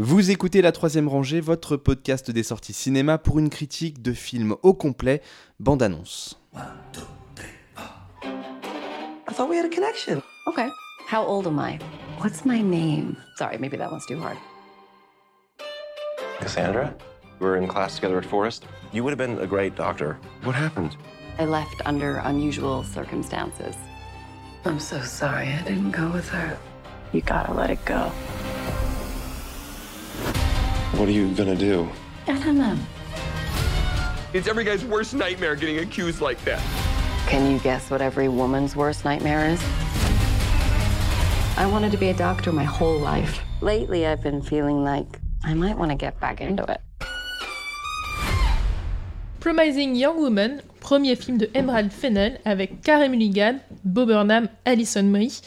Vous écoutez La Troisième Rangée, votre podcast des sorties cinéma pour une critique de film au complet, bande-annonce. I thought we had a connection. Okay. How old am I? What's my name? Sorry, maybe that one's too hard. Cassandra? We were in class together at Forest. You would have been a great doctor. What happened? I left under unusual circumstances. I'm so sorry I didn't go with her. You gotta let it go. What are you gonna do? I don't know. It's every guy's worst nightmare getting accused like that. Can you guess what every woman's worst nightmare is? I wanted to be a doctor my whole life. Lately, I've been feeling like I might want to get back into it. Promising Young Woman, premier film de Emerald Fennell avec Carey Mulligan, Bob Burnham, Alison Brie.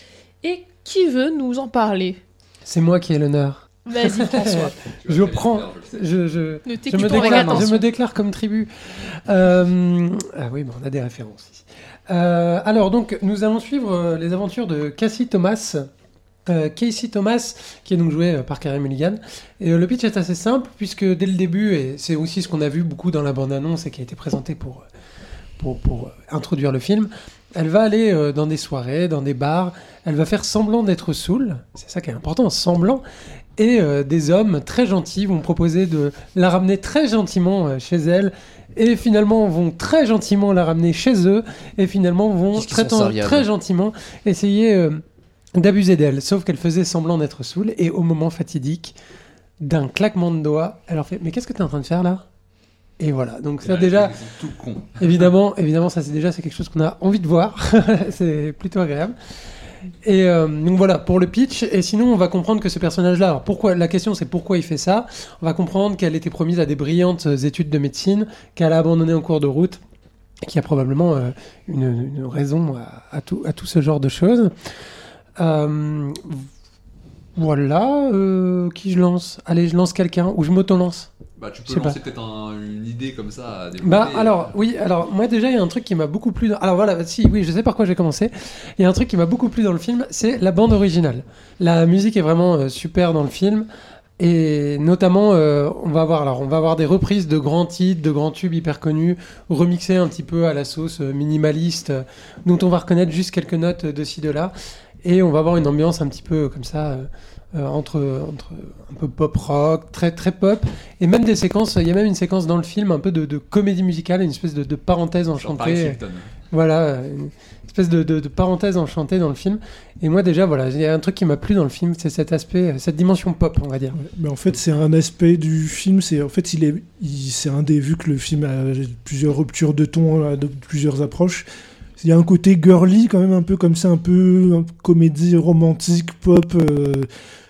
Et qui veut nous en parler C'est moi qui ai l'honneur. Vas-y, François. Je prends, je, je, Ne je, me déclare, je attention. me déclare comme tribu. Euh, ah oui, bon, on a des références ici. Euh, alors, donc, nous allons suivre euh, les aventures de Cassie Thomas. euh, Casey Thomas, qui est donc joué euh, par Carey Mulligan. Et euh, le pitch est assez simple, puisque dès le début, et c'est aussi ce qu'on a vu beaucoup dans la bande-annonce et qui a été présenté pour, pour, pour introduire le film, elle va aller euh, dans des soirées, dans des bars, elle va faire semblant d'être saoule, c'est ça qui est important, semblant, et euh, des hommes très gentils vont proposer de la ramener très gentiment euh, chez elle, et finalement vont très gentiment la ramener chez eux, et finalement vont très, très gentiment essayer euh, d'abuser d'elle, sauf qu'elle faisait semblant d'être saoule, et au moment fatidique, d'un claquement de doigts, elle leur fait « Mais qu'est-ce que tu es en train de faire là ?» Et voilà, donc ça déjà... tout con. Évidemment, évidemment, ça c'est déjà c'est quelque chose qu'on a envie de voir. c'est plutôt agréable. Et euh, donc voilà pour le pitch. Et sinon, on va comprendre que ce personnage-là. Alors pourquoi La question c'est pourquoi il fait ça. On va comprendre qu'elle était promise à des brillantes études de médecine, qu'elle a abandonné en cours de route, et qu'il y a probablement euh, une, raison à, tout, ce genre de choses. Euh, voilà. euh, qui je lance? Allez, je lance quelqu'un ou je m'auto-lance. Bah, tu peux lancer peut-être un- une idée comme ça à. Bah alors oui alors moi déjà il y a un truc qui m'a beaucoup plu dans... alors voilà si oui je sais par quoi j'ai commencé. Il y a un truc qui m'a beaucoup plu dans le film c'est la bande originale. La musique est vraiment euh, super dans le film. Et notamment euh, on va avoir alors on va avoir des reprises de grands titres de grands tubes hyper connus remixés un petit peu à la sauce euh, minimaliste euh, dont on va reconnaître juste quelques notes de ci de là. Et on va avoir une ambiance un petit peu comme ça euh, euh, entre, entre un peu pop rock, très très pop, et même des séquences. Il y a même une séquence dans le film un peu de, de comédie musicale, une espèce de, de parenthèse enchantée. Voilà, une espèce de, de- de parenthèse enchantée dans le film. Et moi déjà, voilà, il y a un truc qui m'a plu dans le film, c'est cet aspect, cette dimension pop, on va dire. Mais en fait, c'est un aspect du film. C'est en fait, il est, il- c'est un des vu que le film a plusieurs ruptures de ton, a plusieurs approches. Il y a un côté girly quand même un peu comme ça, un peu un- comédie romantique pop euh,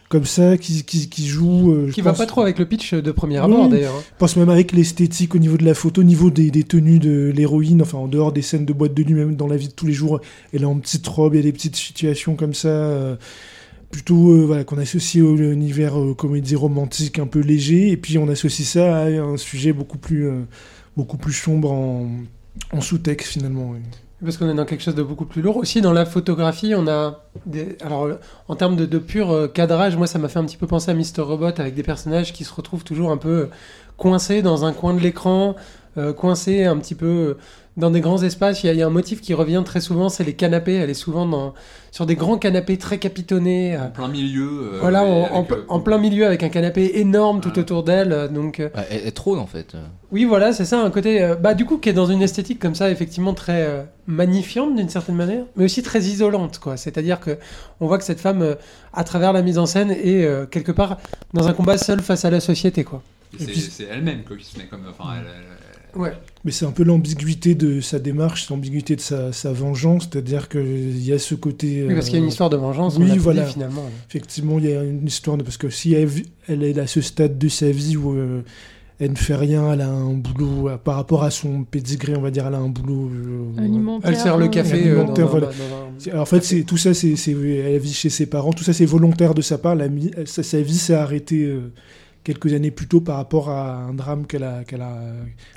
comme ça qui, qui, qui joue. euh, je Qui va pense- pas trop avec le pitch de premier Oui. abord d'ailleurs. hein. Je pense même avec l'esthétique au niveau de la photo, au niveau des, des tenues de l'héroïne, enfin en dehors des scènes de boîte de nuit, même dans la vie de tous les jours, elle est en petite robe, il y a des petites situations comme ça, euh, plutôt euh, voilà, qu'on associe au univers euh, comédie romantique un peu léger, et puis on associe ça à un sujet beaucoup plus, euh, beaucoup plus sombre en, en sous-texte finalement. oui. Parce qu'on est dans quelque chose de beaucoup plus lourd. Aussi, dans la photographie, on a. Des... Alors, en termes de, pur euh, cadrage, moi, ça m'a fait un petit peu penser à Mr. Robot avec des personnages qui se retrouvent toujours un peu coincés dans un coin de l'écran, euh, coincés un petit peu dans des grands espaces. Il y, a, il y a un motif qui revient très souvent, c'est les canapés. Elle est souvent dans... sur des grands canapés très capitonnés. euh, En plein milieu. euh, voilà, en, euh, en plein milieu avec un canapé énorme tout autour d'elle. Donc. Ouais, elle, elle trône en fait. oui, voilà, c'est ça, un côté, euh, bah, du coup, qui est dans une esthétique comme ça, effectivement très euh, magnifiante d'une certaine manière, mais aussi très isolante, quoi. C'est-à-dire que on voit que cette femme, euh, à travers la mise en scène, est euh, quelque part dans un combat seul face à la société, quoi. C'est elle-même quoi, qui se met comme. Enfin, elle- elle- Ouais. Mais c'est un peu l'ambiguïté de sa démarche, l'ambiguïté de sa, sa vengeance, c'est-à-dire qu'il y a ce côté... Oui, parce qu'il y a une euh, histoire de vengeance, oui, on voilà. dit, finalement. Effectivement, il y a une histoire de... Parce que si elle, est à ce stade de sa vie où euh, elle ne fait rien, elle a un boulot... euh, par rapport à son pédigré, on va dire, elle a un boulot... euh, Alimentaire. Elle sert le café euh, Alimentaire, voilà. un- En fait, c'est tout ça, c'est, c'est- elle vit chez ses parents, tout ça, c'est volontaire de sa part. La sa, sa vie s'est arrêtée euh, quelques années plus tôt par rapport à un drame qu'elle a, qu'elle a,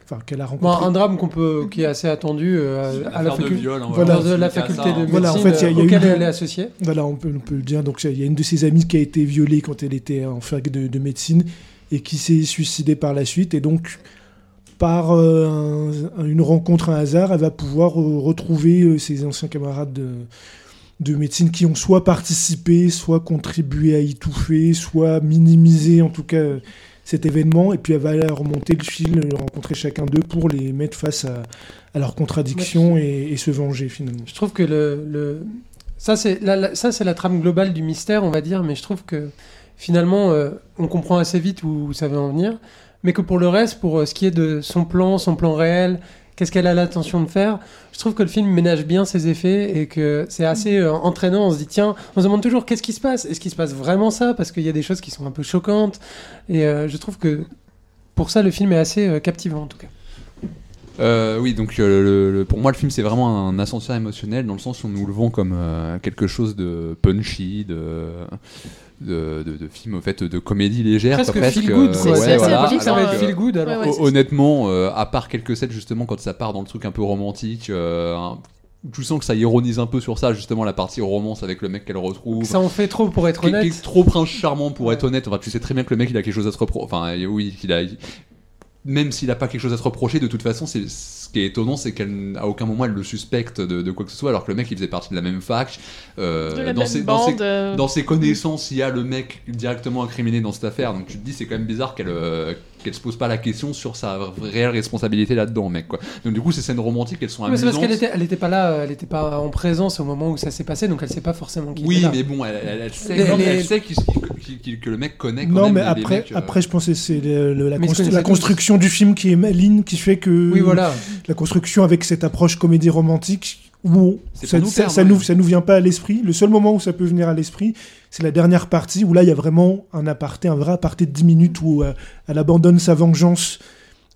enfin, qu'elle a Bon, rencontré. un drame qu'on peut, qui est assez attendu euh, à la, affaire de facu- viol, hein, Voilà. dans la faculté ça, de hein. Voilà, en médecine fait, il y a- y a eu auquel une- elle est associée. Voilà, on peut, on peut le dire. Donc, il y a une de ses amies qui a été violée quand elle était en fac de, de médecine et qui s'est suicidée par la suite. Et donc, par euh, un- une rencontre, un hasard, elle va pouvoir euh, retrouver euh, ses anciens camarades de, de médecine qui ont soit participé, soit contribué à y étouffer, soit minimisé en tout cas cet événement. Et puis, elle va remonter le fil, rencontrer chacun d'eux pour les mettre face à, à leurs contradictions et, et se venger finalement. Je trouve que le, le... ça c'est la, la- ça c'est la trame globale du mystère, on va dire, mais je trouve que finalement euh, on comprend assez vite où, ça veut en venir, mais que pour le reste, pour euh, ce qui est de son plan, son plan réel, qu'est-ce qu'elle a l'intention de faire, je trouve que le film ménage bien ses effets et que c'est assez euh, entraînant. On se dit tiens, on se demande toujours qu'est-ce qui se passe, est-ce qu'il se passe vraiment ça, parce qu'il y a des choses qui sont un peu choquantes, et euh, je trouve que pour ça le film est assez euh, captivant en tout cas. Euh, oui, donc euh, le- le- pour moi, le film c'est vraiment un ascenseur émotionnel dans le sens où on nous le vend comme euh, quelque chose de punchy, de de, de, de film au fait de comédie légère, Presque quoi, feel good, quoi. ouais, C'est assez voilà, que ça va être feel good alors. Ouais, ouais, Hon- Honnêtement, euh, à part quelques scènes justement quand ça part dans le truc un peu romantique, euh, un- tu sens que ça ironise un peu sur ça justement la partie romance avec le mec qu'elle retrouve. Ça en fait trop pour être Qui- qui honnête. est trop prince charmant pour être honnête. Enfin, tu sais très bien que le mec il a quelque chose à se reprocher. Enfin, oui, il a. Même s'il a pas quelque chose à se reprocher, de toute façon, c'est ce qui est étonnant, c'est qu'à aucun moment elle le suspecte de, de quoi que ce soit, alors que le mec il faisait partie de la même fac. euh, De la dans, même ses, dans, ses, bande. euh, dans ses connaissances, il y a le mec directement incriminé dans cette affaire. Donc tu te dis, c'est quand même bizarre qu'elle euh, qu'elle se pose pas la question sur sa réelle responsabilité là-dedans, mec. Quoi. Donc du coup, ces scènes romantiques, elles sont Mais c'est amusantes. parce qu'elle était, elle était pas là, euh, elle était pas en présence au moment où ça s'est passé, donc elle sait pas forcément qui Oui, était là. mais bon, elle, elle- elle sait, Les- les- que le mec connaît quand Non, même mais les- les après, mecs, euh, après, je pense que c'est la, Mais constru- construction du film qui est maligne, qui fait que Oui, voilà. la construction avec cette approche comédie romantique où ça, pour nous ça, perdre, ça ouais. nous, ça nous vient pas à l'esprit. Le seul moment où ça peut venir à l'esprit, c'est la dernière partie où là, il y a vraiment un aparté, un vrai aparté de 10 minutes où euh, elle abandonne sa vengeance.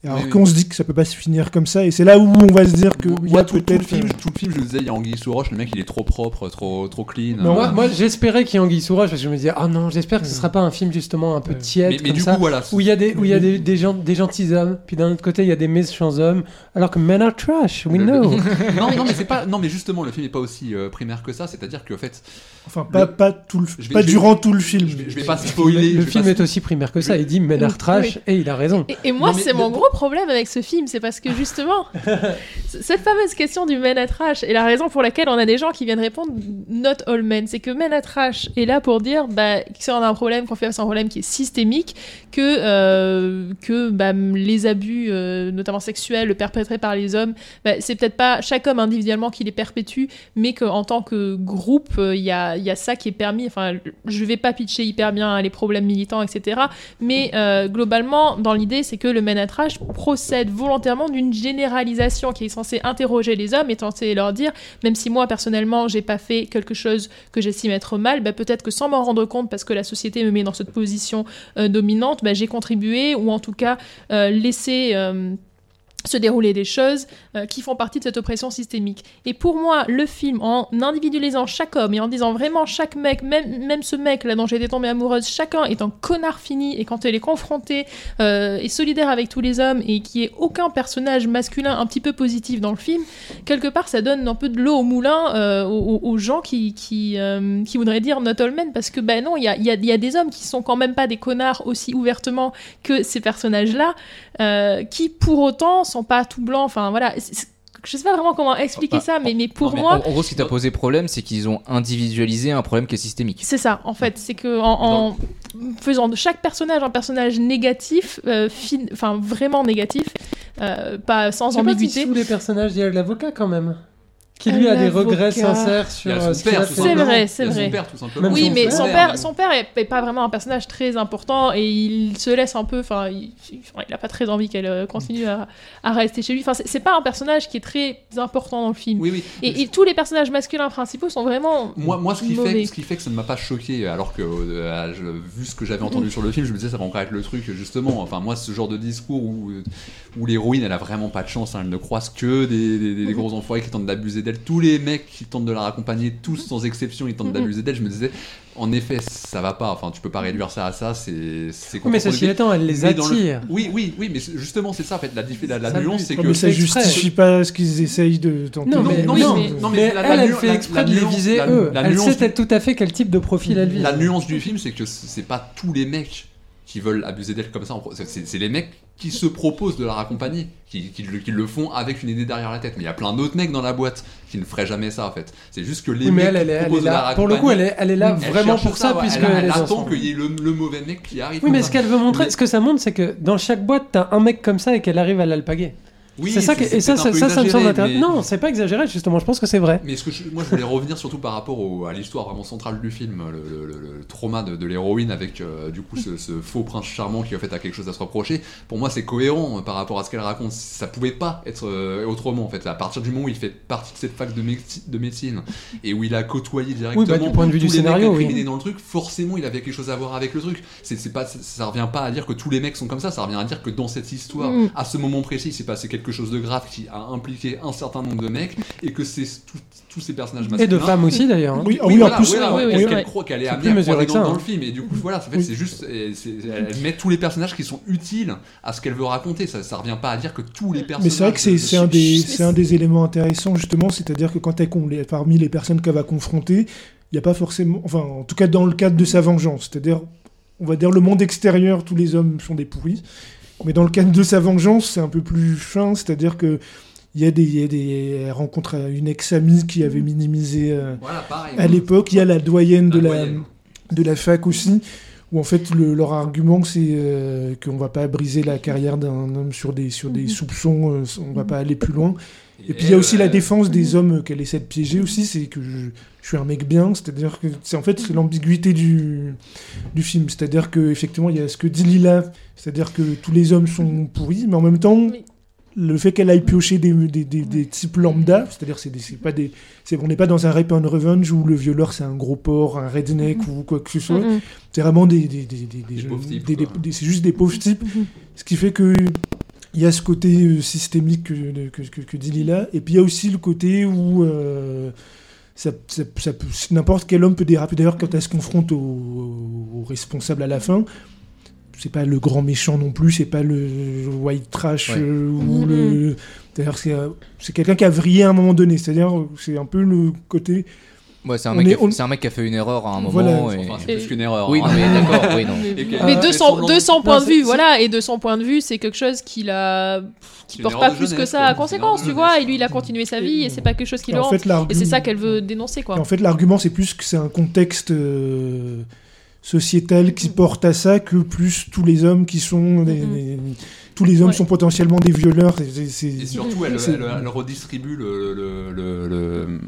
Alors Oui, oui. qu'on se dit que ça peut pas se finir comme ça, et c'est là où on va se dire que il y a tout, tout le film, tout le film, je me disais, il y a Anguille sous roche, le mec il est trop propre, trop, trop clean. Non, Moi, moi, j'espérais qu'il y ait Anguille sous roche parce que je me disais, ah non, j'espère que ce sera pas un film justement un peu Ouais. tiède mais, mais comme du ça. coup, voilà. Où il y a des, où il y a des, des, gens, des gentils hommes, puis d'un autre côté il y a des méchants hommes, alors que men are trash, we Le- know. non, non, mais c'est pas. Non, mais justement, le film est pas aussi euh, primaire que ça. C'est-à-dire qu'en fait, Enfin, pas, Le- pas, tout le, vais- pas je vais- durant tout le film. je vais, je vais pas spoiler. le film est aussi primaire que ça, il dit men are trash et il a raison. Et, moi, c'est le- mon gros problème avec ce film, c'est parce que justement, cette fameuse question du men at trash est la raison pour laquelle on a des gens qui viennent répondre not all men. C'est que men at trash est là pour dire bah, que si on a un problème, qu'on fait face à un problème qui est systémique, que, euh, que bah, les abus, euh, notamment sexuels, perpétrés par les hommes, bah, c'est peut-être pas chaque homme individuellement qui les perpétue, mais qu'en tant que groupe, euh, il y, a, y a ça qui est permis. Enfin, je vais pas pitcher hyper bien hein, les problèmes militants, etc. Mais globalement, dans l'idée, c'est que le men at trash procède volontairement d'une généralisation qui est censée interroger les hommes et censée leur dire, même si moi personnellement j'ai pas fait quelque chose que j'estime être mal, bah, peut-être que sans m'en rendre compte, parce que la société me met dans cette position euh, dominante, bah, j'ai contribué ou en tout cas euh, laissé. Se dérouler des choses euh, qui font partie de cette oppression systémique. Et pour moi, le film, en individualisant chaque homme et en disant vraiment chaque mec, même, même ce mec là dont été tombée amoureuse, chacun est un connard fini et quand elle est confrontée euh, et solidaire avec tous les hommes et qui est aucun personnage masculin un petit peu positif dans le film, quelque part ça donne un peu de l'eau au moulin euh, aux, gens qui, euh, qui voudraient dire not all men parce que ben non, il y a, y y a des hommes qui sont quand même pas des connards aussi ouvertement que ces personnages-là, euh, qui pour autant sont pas tout blancs. Enfin voilà, je sais pas vraiment comment expliquer Ah, ça, mais, mais pour Non, mais moi, en, en gros, ce qui t'a posé problème, c'est qu'ils ont individualisé un problème qui est systémique. c'est ça, en fait. C'est que en, en faisant de chaque personnage un personnage négatif, euh, fin- enfin vraiment négatif, euh, pas sans sais pas si ambiguïté. sous les personnages, il y a l'avocat quand même. Qui lui a des regrets sincères sur euh, son ce qu'il père, a tout fait. C'est simplement. vrai, c'est son vrai. père, tout simplement. Oui, son mais père, son père, son père est, pas vraiment un personnage très important et il se laisse un peu. Enfin, il, il- a pas très envie qu'elle euh, continue à, à rester chez lui. Enfin, c'est c'est pas un personnage qui est très important dans le film. Oui, oui. Et, et tous les personnages masculins principaux sont vraiment. Moi, moi ce, qui mauvais. fait, ce qui fait que ça ne m'a pas choqué, alors que euh, je- vu ce que j'avais entendu sur le film, je me disais ça va encore être le truc, justement. Enfin, moi, ce genre de discours où, où l'héroïne, elle a vraiment pas de chance, hein, elle ne croise que des, des- des- des gros enfoirés qui tentent d'abuser d'elle. Tous les mecs qui tentent de la raccompagner, tous sans exception, ils tentent Mhm. d'abuser d'elle. Je me disais, en effet, ça va pas. Enfin, tu peux pas réduire ça à ça. C'est c'est Oui, mais ceci étant, elle les le- attire. Oui, oui, oui, mais justement, c'est ça en fait. La, nuance, c'est Ouais, que. mais ça exprès. justifie pas ce qu'ils essayent de tenter. Non, mais, non, non, mais- non, mais mais la- elle, la elle nu- fait la- exprès la de les nuance- viser la- eux. la elle nuance sait tout à fait quel type de profil elle vise. La nuance du film, c'est que c'est pas tous les mecs qui veulent abuser d'elle comme ça. c'est les mecs qui se proposent de la raccompagner, qui, qui le, qui le font avec une idée derrière la tête. Mais il y a plein d'autres mecs dans la boîte qui ne feraient jamais ça en fait. C'est juste que les Oui, mais mecs elle, elle, qui est- elle est proposent de la là. Pour le coup, elle est, elle est là vraiment pour ça, ouais. puisque elle, attend qu'il y ait le, le mauvais mec qui arrive. Oui, mais ce qu'elle veut montrer, Mais- ce que ça montre, c'est que dans chaque boîte, t'as un mec comme ça et qu'elle arrive à l'alpaguer. Oui, c'est ça, que- et ça, ça, ça, ça me semble intéressant. Non, c'est pas exagéré, justement. Je pense que c'est vrai. Mais ce que je- moi je voulais revenir surtout par rapport au- à l'histoire vraiment centrale du film, le, le- trauma de, de l'héroïne avec euh, du coup ce, ce faux prince charmant qui en fait a quelque chose à se reprocher. Pour moi c'est cohérent euh, par rapport à ce qu'elle raconte. Ça pouvait pas être euh, autrement en fait. À partir du moment où il fait partie de cette fac de, médeci- de médecine et où il a côtoyé directement bah, du point de vue tous du les mecs scénario, oui. dans le truc, forcément il avait quelque chose à voir avec le truc. C'est pas ça, ça revient pas à dire que tous les mecs sont comme ça. Ça revient à dire que dans cette histoire, Mm. à ce moment précis, il s'est passé quelque chose de grave qui a impliqué un certain nombre de mecs et que c'est tous ces personnages Et masculins de femmes aussi, d'ailleurs. hein. Oui, ah oui, oui, en plus, voilà, oui, oui, qu'elle- croit qu'elle est amenée à dans, ça, dans hein. le film et du coup voilà en fait Oui. c'est juste et elle met tous les personnages qui sont utiles à ce qu'elle veut raconter ça, ça revient pas à dire que tous les personnages Mais c'est vrai que c'est un, des, un des éléments intéressants, justement, c'est-à-dire que quand elle, les- parmi les personnes qu'elle va confronter, il n'y a pas forcément. Enfin, en tout cas, dans le cadre de sa vengeance, c'est-à-dire, on va dire, le monde extérieur, tous les hommes sont des pourris. Mais dans le cadre de sa vengeance, c'est un peu plus fin, c'est-à-dire que. Il y a des, il y a des, elle rencontre une ex-amie qui avait minimisé euh, voilà pareil à l'époque. Il y a la doyenne de La de la fac aussi, où en fait le- leur argument c'est euh, qu'on va pas briser la carrière d'un homme sur des, sur des soupçons, euh, on va pas aller plus loin. Et puis il y a aussi la défense des hommes qu'elle essaie de piéger aussi, c'est que je, je suis un mec bien, c'est-à-dire que c'est en fait l'ambiguïté du, du film, c'est-à-dire que effectivement il y a ce que dit Lila, c'est-à-dire que tous les hommes sont pourris, mais en même temps le fait qu'elle aille piocher des, des, des, des types lambda, c'est-à-dire c'est pas des, c'est- on n'est pas dans un rape and revenge où le violeur c'est un gros porc, un redneck ou quoi que ce soit, Mhm. c'est vraiment des, des, des, des, Des jeunes- pauvres types, des- des- quoi. des- c'est juste des pauvres types, Mhm. ce qui fait que il y a ce côté euh, systémique que, que, que, que dit Lila, et puis il y a aussi le côté où euh, ça, ça, ça peut- n'importe quel homme peut déraper. D'ailleurs, quand elle se confronte au, au responsable à la fin, c'est pas le grand méchant non plus, c'est pas le white trash Ouais. euh, ou Mhm. le. D'ailleurs, c'est c'est quelqu'un qui a vrillé à un moment donné. C'est-à-dire, c'est un peu le côté. Ouais, c'est un, On mec est- qui a fait- on- c'est un mec qui a fait une erreur à un moment. Voilà. et- Enfin, c'est plus qu'une erreur Oui, hein. non, mais d'accord, oui, non. Mais, Et qu'elle- mais elle de vue, c'est- voilà, et de son point de vue, c'est quelque chose qu'il a, qui porte pas plus que jeunesse, ça quoi. à conséquence, tu vois, et lui il a continué sa vie et c'est pas quelque chose qui le fait, Et l'argument- c'est ça qu'elle veut dénoncer, quoi. en fait, l'argument, c'est plus que c'est un contexte euh, sociétal qui porte à ça que plus tous les hommes qui sont. des- des- tous les hommes Ouais. sont potentiellement des violeurs. C'est- c'est- c'est- Et surtout, elle, c'est- elle- elle redistribue le, le- le- le-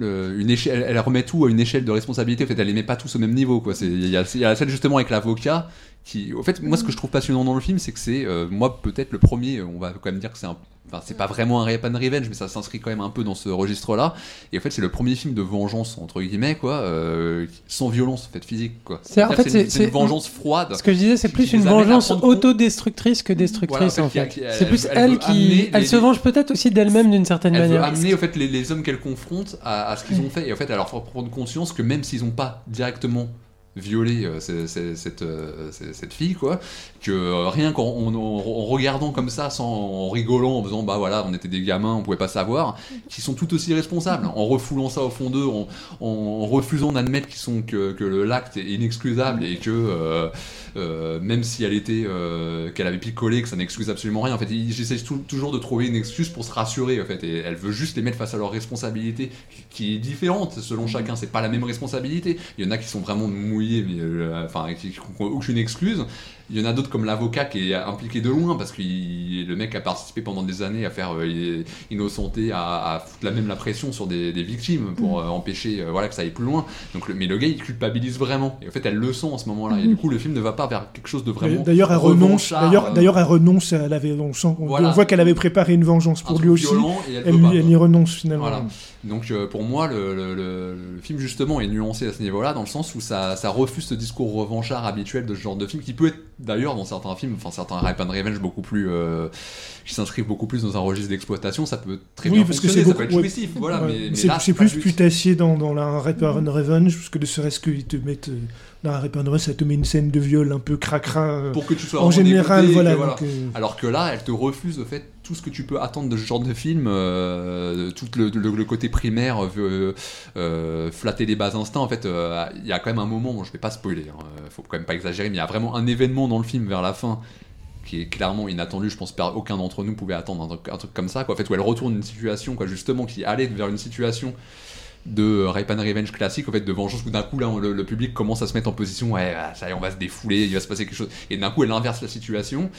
elle remet tout à une échelle de responsabilité. En fait, elle les met pas tous au même niveau. Il y, a, y la scène justement avec l'avocat. Qui, au fait, moi, ce que je trouve passionnant dans le film, c'est que c'est, euh, moi, peut-être le premier. On va quand même dire que c'est un, enfin, c'est pas vraiment un rape and revenge, mais ça s'inscrit quand même un peu dans ce registre-là. Et en fait, c'est le premier film de vengeance entre guillemets, quoi, euh, sans violence, en fait, physique, quoi. C'est- en fait, c'est une, vengeance froide. Ce que je disais, c'est plus une vengeance autodestructrice que destructrice Voilà, en en fait, C'est plus elle qui, elle les- se venge peut-être aussi d'elle-même d'une certaine Elle veut manière. amener au fait les, les hommes qu'elle confronte à, à ce qu'ils ont fait et en fait à leur faire prendre conscience que même s'ils n'ont pas directement violé euh, cette, euh, cette fille quoi que euh, rien qu'en en, en- en regardant comme ça sans en rigolant en faisant bah voilà on était des gamins on pouvait pas savoir qui sont tout aussi responsables. En refoulant ça au fond d'eux en, en refusant d'admettre qu'ils sont que, que l'acte est inexcusable et que euh, euh, même si elle était euh, qu'elle avait picolé que ça n'excuse absolument rien. En fait ils- j'essaie tou- toujours de trouver une excuse pour se rassurer en fait et elle veut juste les mettre face à leur responsabilité qui- qui est différente selon chacun. C'est pas la même responsabilité. Il y en a qui sont vraiment mouillés mais euh, enfin aucune excuse il y en a d'autres comme l'avocat qui est impliqué de loin parce que le mec a participé pendant des années à faire euh, innocenter, à, à foutre la même la pression sur des, des victimes pour euh, empêcher euh, voilà, que ça aille plus loin. Donc, le- mais le gars il culpabilise vraiment. Et en fait elle le sent en ce moment-là. Et du coup le film ne va pas vers quelque chose de vraiment. D'ailleurs, elle renonce. D'ailleurs, elle renonce. Elle avait, on, sent- on- Voilà. on voit qu'elle avait préparé une vengeance pour lui aussi. et elle, Elle, pas, y renonce finalement. Voilà. Donc pour moi, le, le- le- le film justement est nuancé à ce niveau-là, dans le sens où ça, ça refuse ce discours revanchard habituel de ce genre de film qui peut être d'ailleurs dans certains films, enfin certains Rape and Revenge beaucoup plus, euh, qui s'inscrivent beaucoup plus dans un registre d'exploitation, ça peut très Oui, bien parce que fonctionner, ça peut beaucoup- être ouais. jouissif, voilà. Ouais. Mais, c'est plus putassier dans, dans la Rape and Revenge, parce que ne serait-ce qu'ils te mettent. euh, dans la Rape and Revenge, ça te met une scène de viol un peu cracra. euh, pour que tu sois en général, voilà. que voilà. donc, Alors que là, elle te refuse au fait tout ce que tu peux attendre de ce genre de film, euh, tout le, côté primaire, euh, euh, flatter les bas instincts. En fait, euh, il y a quand même un moment, je vais pas spoiler, hein, faut quand même pas exagérer, mais il y a vraiment un événement dans le film vers la fin qui est clairement inattendu. Je pense qu'aucun d'entre nous pouvait attendre un truc, comme ça. Quoi. Fait, où elle retourne une situation, quoi, justement, qui allait vers une situation de Rape and Revenge classique, en fait, de vengeance, où d'un coup, là, on- le, le public commence à se mettre en position, ouais, ah, ça y est, on va se défouler, il va se passer quelque chose. Et d'un coup, elle inverse la situation.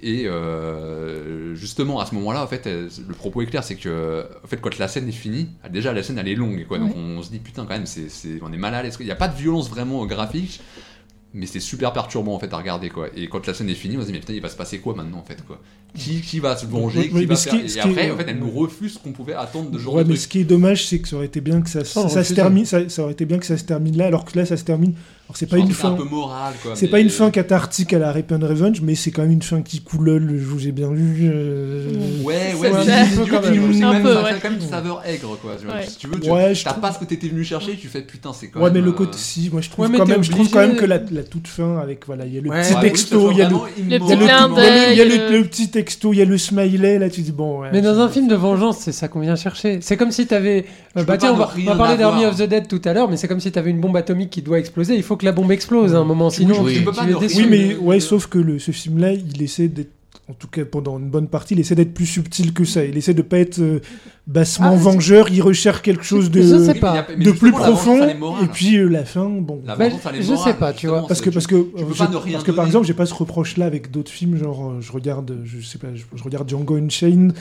Et euh, justement, à ce moment-là, en fait, elle- le propos est clair, c'est que, en fait, quand la scène est finie, déjà, la scène, elle est longue, quoi. Donc, on se dit, putain, quand même, c'est, c'est- on est mal à l'aise. Il n'y a pas de violence vraiment graphique. Mais c'est super perturbant en fait à regarder quoi. Et quand la scène est finie, on se dit mais putain il va se passer quoi maintenant en fait quoi? Qui, qui va se venger, Oui, qui faire... qui est- ce Et qui est- après en fait elle nous refuse ce qu'on pouvait attendre de genre Ouais, de mais truc. ce qui est dommage, c'est que ça aurait été bien que ça, ça se termine, ça, ça aurait été bien que ça se termine là, alors que là, ça se termine. Alors c'est pas une fin. un peu moral quoi. C'est mais- pas une fin cathartique à la Rape and Revenge, mais c'est quand même une fin qui coulole, je vous ai bien vu. euh, Ouais, ouais, c'est quand même. ouais. une saveur aigre quoi. Ouais. Si tu veux, tu Ouais, t'as trouve- pas ce que t'étais venu chercher, tu fais putain c'est quand Ouais, même. mais le euh, côté, si, moi je trouve Ouais, quand même, je trouve quand même que la, la toute fin avec, voilà, il y a le Ouais, petit ouais, texto, il y a le, petit texto, il y a le smiley, là tu dis bon, ouais. Mais dans un film de vengeance, c'est ça qu'on vient chercher. C'est comme si t'avais. Euh, bah tiens, on va, parler d'Army of the Dead tout à l'heure, mais c'est comme si t'avais une bombe atomique qui doit exploser. Il faut que la bombe explose à un moment, sinon oui. tu, Tu peux pas. Oui, mais ouais, sauf que le, ce film-là, il essaie d'être, en tout cas pendant une bonne partie, il essaie d'être plus subtil que ça. Il essaie de pas être euh, bassement Ah, vengeur, il recherche quelque chose de, de plus profond. morale. Et puis euh, la fin, bon. La Bah, je morale, sais pas, tu vois. Parce que, parce que, tu peux je- pas ne rien parce que par exemple, j'ai pas ce reproche-là avec d'autres films, genre euh, je regarde, je sais pas, je, je regarde Django Unchained,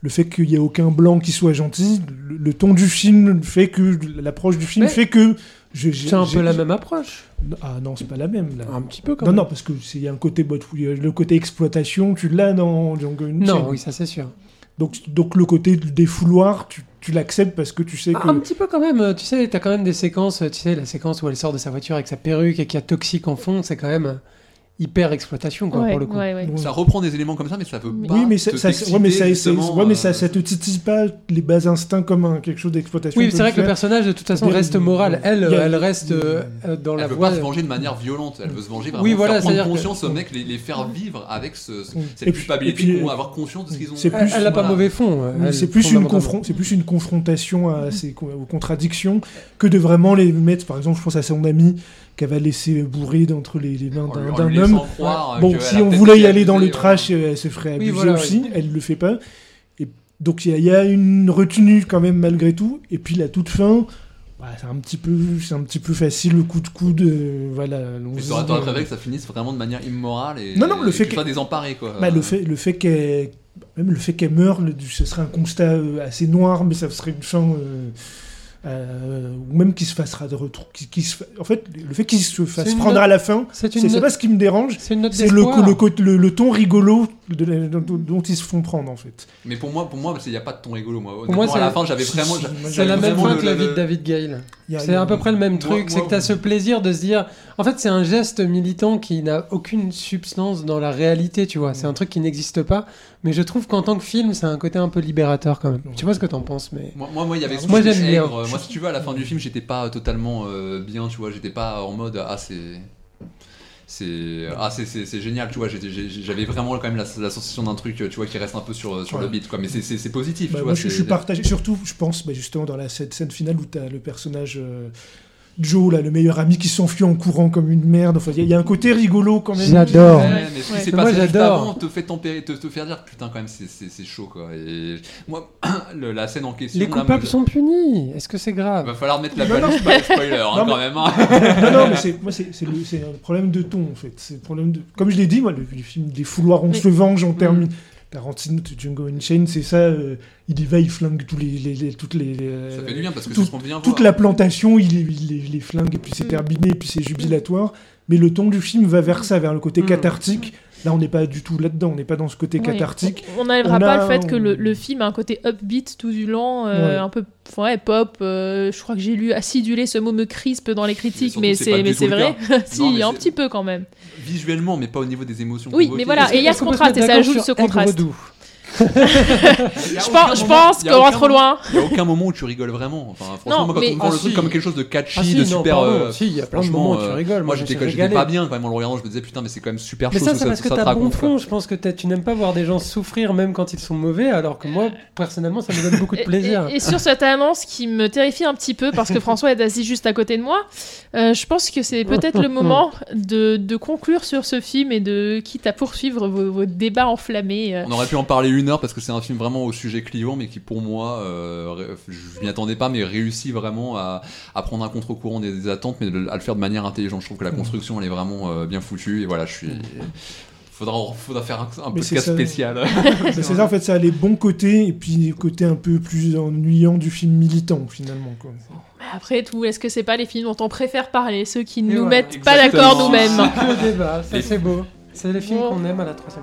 le fait qu'il y ait aucun blanc qui soit gentil, le, le ton du film fait que l'approche du film Mais fait que C'est un peu la même approche. Ah non, c'est pas la même là. Un petit peu quand Non, même. non, parce que c'est il y a un côté le côté exploitation, tu l'as dans Django Unchained. Non, oui, ça c'est sûr. Donc, donc le côté des fouloirs, tu, tu l'acceptes parce que tu sais que. Ah, Un petit peu quand même, tu sais, t'as quand même des séquences, tu sais, la séquence où elle sort de sa voiture avec sa perruque et qu'il y a toxique en fond, c'est quand même hyper exploitation, quoi, Ouais, pour le coup. ouais, ouais. Ça reprend des éléments comme ça, mais ça veut pas. oui, mais ça, te ça, mais ça, ouais, mais euh, ça, ça te titille pas les bas instincts comme un, quelque chose d'exploitation. Oui, c'est vrai que le personnage de toute façon reste moral. Elle, a- elle reste euh, euh, dans la Elle veut voie. pas se venger de manière violente, elle veut se venger vraiment. Oui, voilà, faire prendre c'est-à-dire que- conscience aux mecs, les, les faire vivre avec ce, ce- Oui. cette Et puis- culpabilité, et puis- vont avoir conscience de ce qu'ils ont. c'est Elle, elle a pas mauvais fond. euh, elle, c'est plus une c'est plus une confrontation à ces aux contradictions que de vraiment les mettre. Par exemple, je pense à son ami qu'elle va laisser bourrer entre les, les mains d'un homme. croire, Bon, qu'elle si a on voulait y aller dans le trash, elle se ferait Oui, abuser voilà, aussi. oui. Elle le fait pas. Et donc il y, a- il y a une retenue quand même malgré tout. Et puis la toute fin, bah, c'est un petit peu, c'est un petit peu facile le coup de coude. euh, voilà. Mais euh, préféré que ça finisse vraiment de manière immorale et, Non, non, le et fait que tu que- sois désemparé quoi. Bah, le fait, le fait qu'elle, même le fait qu'elle meure, le- ce serait un constat euh, assez noir, mais ça serait une fin, euh, euh, ou même qu'il se fasse de retour, qu'il- qu'il se fa- en fait, le fait qu'il se fasse prendre note- à la fin, C'est note- pas ce qui me dérange, c'est une note c'est le, d'espoir. le, côté- le, le ton rigolo de la- dont, dont ils se font prendre en fait. Mais pour moi, pour moi, il n'y a pas de ton rigolo. Moi, moi, Honnêtement, à la c'est- fin, j'avais vraiment. moi, C'est la même fin que la vie de David Gale. C'est à peu près le même Moi- truc, c'est moi- que tu as ce plaisir de se dire. En fait, c'est un geste militant qui n'a aucune substance dans la réalité, tu vois. C'est un truc qui n'existe pas. Mais je trouve qu'en tant que film, c'est un côté un peu libérateur quand même. Je sais pas ce que t'en penses, mais. Moi, moi, moi, il y avait ce Moi, côté j'aime bien. Moi, si tu veux, à la fin du film, j'étais pas totalement euh, bien, tu vois. J'étais pas en mode ah c'est c'est ah c'est génial, tu vois. J'avais vraiment quand même la, la sensation d'un truc, tu vois, qui reste un peu sur sur le Ouais. beat, quoi. Mais c'est positif, Bah, tu vois. je, suis partagé. Surtout, je pense, bah, justement, dans la cette scène finale où tu as le personnage euh, Joe, là, le meilleur ami, qui s'enfuit en courant comme une merde. Enfin, il y, a- il y a un côté rigolo quand même. J'adore. Ouais, Ouais. mais ce qui Ouais. s'est Moi, passé juste j'adore. avant te fait tempérer, te, te faire dire putain quand même c'est- chaud quoi. Et moi le- la scène en question. Les là, coupables sont punis. Est-ce que c'est grave Va falloir mettre la balise, pas les spoilers hein, Non, quand mais- même. hein. non, non, mais c'est, moi, c'est, c'est, le- c'est un problème de ton, en fait. C'est le problème de... Comme je l'ai dit, moi, le, le film des fouloirs, on Mais- se venge, on termine. Tarantino, Django Unchained, c'est ça. euh, il y va, il flingue tous les, les- les- toutes les... Ça fait du bien parce que tout- ce qu'on vient toute voir. la plantation, il, les- il les- il les flingue, et puis c'est terminé, et puis c'est jubilatoire. Mais le ton du film va vers ça, vers le côté Mm. cathartique. Là, on n'est pas du tout là-dedans, on n'est pas dans ce côté cathartique. On n'enlèvera On pas a- le fait que le, film a un côté upbeat tout du long, euh, Ouais. un peu ouais, pop. euh, je crois que j'ai lu acidulé, ce mot me crispe dans les critiques, mais c'est mais vrai. si, Non, mais un petit peu quand même. Visuellement, mais pas au niveau des émotions. Oui, mais voilà, et il y a ce contraste, et ça ajoute sur ce contraste. Je pense, je qu'on va trop loin. Il y a aucun moment où tu rigoles vraiment. Enfin, franchement, Non, moi, quand mais- on Ah, le truc si. comme quelque chose de catchy, Ah si, de non, super. euh, si, il y a plein de moments où tu euh, rigoles, moi, Moi, j'étais pas bien quand même en le regardant. Je me disais putain, mais c'est quand même super Mais chaud. ça, ce c'est parce que ça t'as bon fond. Je pense que tu n'aimes pas voir des gens souffrir même quand ils sont mauvais, alors que moi, personnellement, ça me donne beaucoup de plaisir. Et, sur cette annonce qui me terrifie un petit peu parce que François est assis juste à côté de moi, euh, je pense que c'est peut-être le moment de, conclure sur ce film et de quitte à poursuivre vos, débats enflammés. On aurait pu en parler une heure parce que c'est un film vraiment au sujet clivant, mais qui pour moi, euh, je m'y attendais pas, mais réussit vraiment à, à prendre un contre-courant des, des attentes, mais de- à le faire de manière intelligente. Je trouve que la construction, elle est vraiment euh, bien foutue. Et voilà, je suis. Faudra, faudra faire un, un podcast spécial. C'est ça, en fait, ça a les bons côtés et puis les côtés un peu plus ennuyants du film militant, finalement. Quoi. Mais Après tout, est-ce que c'est pas les films dont on préfère parler, ceux qui Et nous voilà. mettent pas Exactement. d'accord nous-mêmes Le débat, ça Les- c'est beau. C'est les films qu'on aime à la troisième.